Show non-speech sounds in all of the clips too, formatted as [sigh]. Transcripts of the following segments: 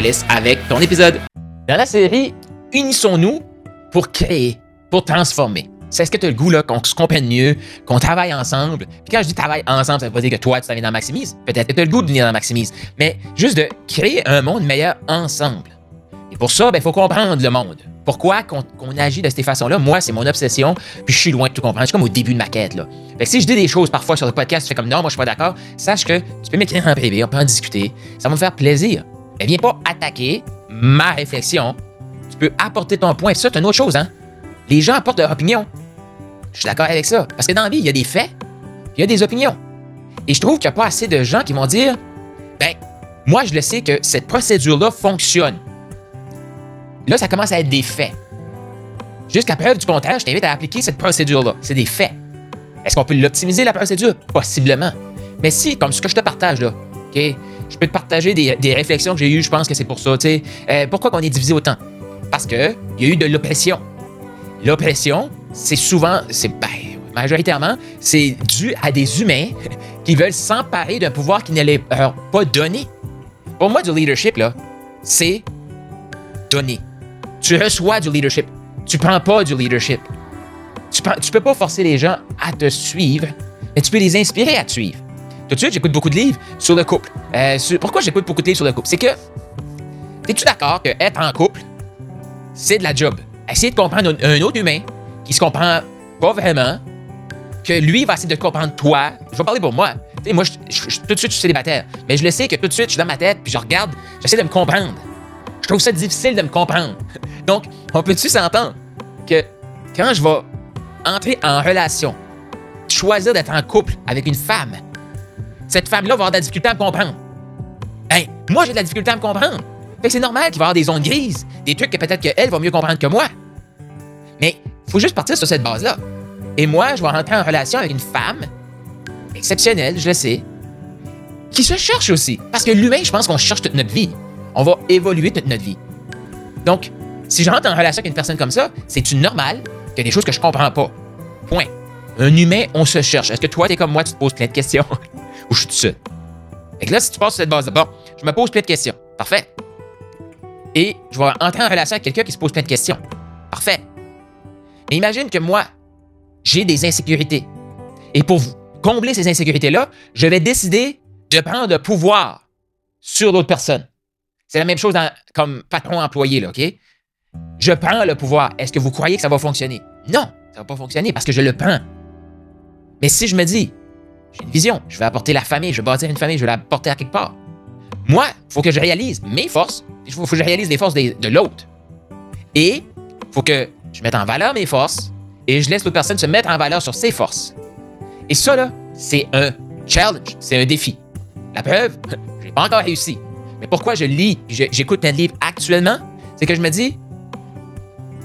laisse avec ton épisode. Dans la série, unissons-nous pour créer, pour transformer. C'est ce que tu as le goût là, qu'on se comprenne mieux, qu'on travaille ensemble. Puis quand je dis travaille ensemble, ça veut pas dire que toi, tu t'en viens dans Maximise. Peut-être que tu as le goût de venir dans Maximise. Mais juste de créer un monde meilleur ensemble. Et pour ça, il ben, faut comprendre le monde. Pourquoi qu'on agit de cette façon-là? Moi, c'est mon obsession, puis je suis loin de tout comprendre. C'est comme au début de ma quête. Là. Fait que si je dis des choses parfois sur le podcast, tu fais comme non, moi je suis pas d'accord, sache que tu peux m'écrire en privé, on peut en discuter. Ça va me faire plaisir. Mais viens pas attaquer ma réflexion. Tu peux apporter ton point. Ça, c'est une autre chose, hein? Les gens apportent leur opinion. Je suis d'accord avec ça. Parce que dans la vie, il y a des faits, il y a des opinions. Et je trouve qu'il n'y a pas assez de gens qui vont dire ben, moi, je le sais que cette procédure-là fonctionne. Là, ça commence à être des faits. Jusqu'à preuve du contraire, je t'invite à appliquer cette procédure-là. C'est des faits. Est-ce qu'on peut l'optimiser, la procédure? Possiblement. Mais si, comme ce que je te partage là, OK? Je peux te partager des, réflexions que j'ai eues, je pense que c'est pour ça. Euh, pourquoi on est divisé autant? Parce qu'il y a eu de l'oppression. L'oppression, c'est souvent, c'est ben, majoritairement, c'est dû à des humains [laughs] qui veulent s'emparer d'un pouvoir qui ne leur pas donné. Pour moi, du leadership, là, c'est donner. Tu reçois du leadership. Tu prends pas du leadership. Tu, ne peux pas forcer les gens à te suivre, mais tu peux les inspirer à te suivre. Tout de suite, j'écoute beaucoup de livres sur le couple. Euh, pourquoi j'écoute beaucoup de livres sur le couple? C'est que, es-tu d'accord que être en couple, c'est de la job? Essayer de comprendre un, autre humain qui se comprend pas vraiment, que lui va essayer de comprendre toi. Je vais parler pour moi. moi, tout de suite, je suis célibataire. Mais je le sais que tout de suite, je suis dans ma tête, puis je regarde, j'essaie de me comprendre. Je trouve ça difficile de me comprendre. [laughs] Donc, on peut-tu s'entendre que quand je vais entrer en relation, choisir d'être en couple avec une femme, cette femme-là va avoir de la difficulté à me comprendre. Moi, j'ai de la difficulté à me comprendre. Fait c'est normal qu'il va y avoir des zones grises, des trucs que peut-être qu'elle va mieux comprendre que moi. Mais faut juste partir sur cette base-là. Et moi, je vais rentrer en relation avec une femme exceptionnelle, je le sais, qui se cherche aussi. Parce que l'humain, je pense qu'on cherche toute notre vie. On va évoluer toute notre vie. Donc, si je rentre en relation avec une personne comme ça, c'est-tu normal qu'il y a des choses que je comprends pas? Point. Un humain, on se cherche. Est-ce que toi, t'es comme moi, tu te poses plein de questions? Ou je suis tout seul? Et là, si tu passes sur cette base-là, bon, je me pose plein de questions. Parfait. Et je vais entrer en relation avec quelqu'un qui se pose plein de questions. Parfait. Mais imagine que moi, j'ai des insécurités. Et pour combler ces insécurités-là, je vais décider de prendre le pouvoir sur d'autres personnes. C'est la même chose comme patron-employé, là, OK? Je prends le pouvoir. Est-ce que vous croyez que ça va fonctionner? Non, ça va pas fonctionner parce que je le prends. Mais si je me dis, j'ai une vision, je vais apporter la famille, je vais bâtir une famille, je vais la porter à quelque part. Moi, il faut que je réalise mes forces, il faut, que je réalise les forces de l'autre. Et il faut que je mette en valeur mes forces et je laisse l'autre personne se mettre en valeur sur ses forces. Et ça, là, c'est un challenge, c'est un défi. La preuve, [laughs] j'ai pas encore réussi. Mais pourquoi je lis j'écoute un livre actuellement? C'est que je me dis,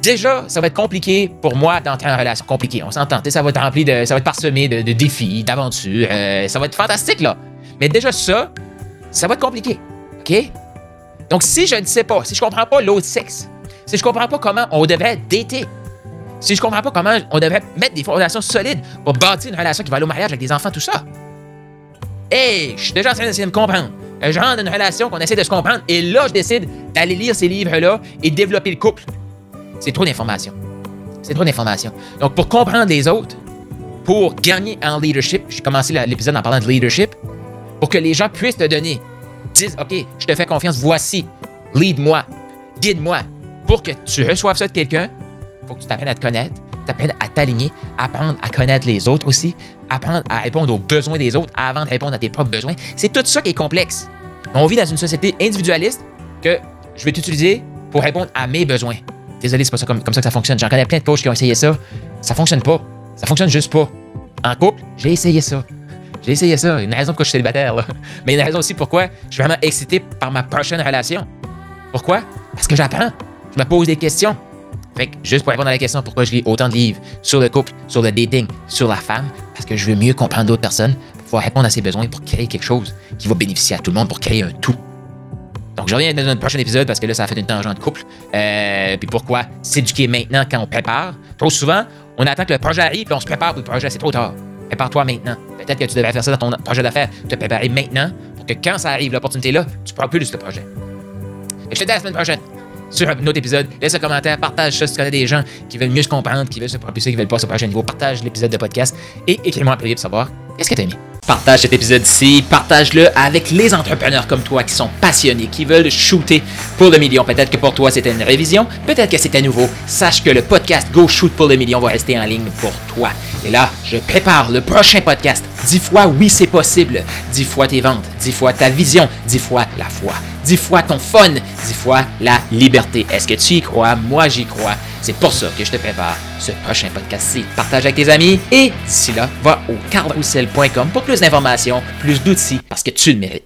déjà, ça va être compliqué pour moi d'entrer en relation. Compliqué, on s'entend. Ça va être rempli de. Ça va être parsemé de, défis, d'aventures. Euh, ça va être fantastique, là. Mais déjà, ça, ça va être compliqué. OK? Donc, si je ne sais pas, si je comprends pas l'autre sexe, si je comprends pas comment on devrait dater, si je comprends pas comment on devrait mettre des fondations solides pour bâtir une relation qui va aller au mariage avec des enfants, tout ça, hey, je suis déjà en train d'essayer de me comprendre. Je rentre dans une relation qu'on essaie de se comprendre. Et là, je décide d'aller lire ces livres-là et développer le couple. C'est trop d'informations. C'est trop d'informations. Donc, pour comprendre les autres, pour gagner en leadership, j'ai commencé l'épisode en parlant de leadership, pour que les gens puissent te donner, disent, OK, je te fais confiance, voici, lead-moi, guide-moi. Pour que tu reçoives ça de quelqu'un, faut que tu t'apprennes à te connaître, t'apprennes à t'aligner, apprendre à connaître les autres aussi, apprendre à répondre aux besoins des autres avant de répondre à tes propres besoins. C'est tout ça qui est complexe. On vit dans une société individualiste que je vais t'utiliser pour répondre à mes besoins. Désolé, c'est pas ça comme, ça que ça fonctionne. J'en connais plein de coachs qui ont essayé ça. Ça fonctionne pas. Ça fonctionne juste pas. En couple, j'ai essayé ça. J'ai essayé ça. Une raison pourquoi je suis célibataire, là. [laughs] Mais une raison aussi pourquoi je suis vraiment excité par ma prochaine relation. Pourquoi? Parce que j'apprends. Je me pose des questions. Fait que juste pour répondre à la question pourquoi je lis autant de livres sur le couple, sur le dating, sur la femme, parce que je veux mieux comprendre d'autres personnes pour pouvoir répondre à ses besoins pour créer quelque chose qui va bénéficier à tout le monde pour créer un tout. Donc, je reviens dans un prochain épisode parce que là, ça a fait une tangente de couple. Euh, puis pourquoi s'éduquer maintenant quand on prépare? Trop souvent, on attend que le projet arrive puis on se prépare pour le projet. C'est trop tard. Prépare-toi maintenant. Peut-être que tu devrais faire ça dans ton projet d'affaires. Te préparer maintenant pour que quand ça arrive, l'opportunité là, tu propulses le projet. Et je te dis à la semaine prochaine sur un autre épisode. Laisse un commentaire, partage ça si tu connais des gens qui veulent mieux se comprendre, qui veulent se propulser, qui veulent passer au prochain niveau. Partage l'épisode de podcast et écris-moi un privé pour savoir qu'est-ce que tu as aimé. Partage cet épisode-ci, partage-le avec les entrepreneurs comme toi qui sont passionnés, qui veulent shooter pour le million. Peut-être que pour toi c'était une révision, peut-être que c'était nouveau. Sache que le podcast Go Shoot pour le million va rester en ligne pour toi. Et là, je prépare le prochain podcast. Dix fois oui c'est possible. Dix fois tes ventes, dix fois ta vision, dix fois la foi, dix fois ton fun, dix fois la liberté. Est-ce que tu y crois? Moi j'y crois. C'est pour ça que je te prépare ce prochain podcast-ci. Partage avec tes amis et d'ici là, va au carrousel.com pour plus d'informations, plus d'outils parce que tu le mérites.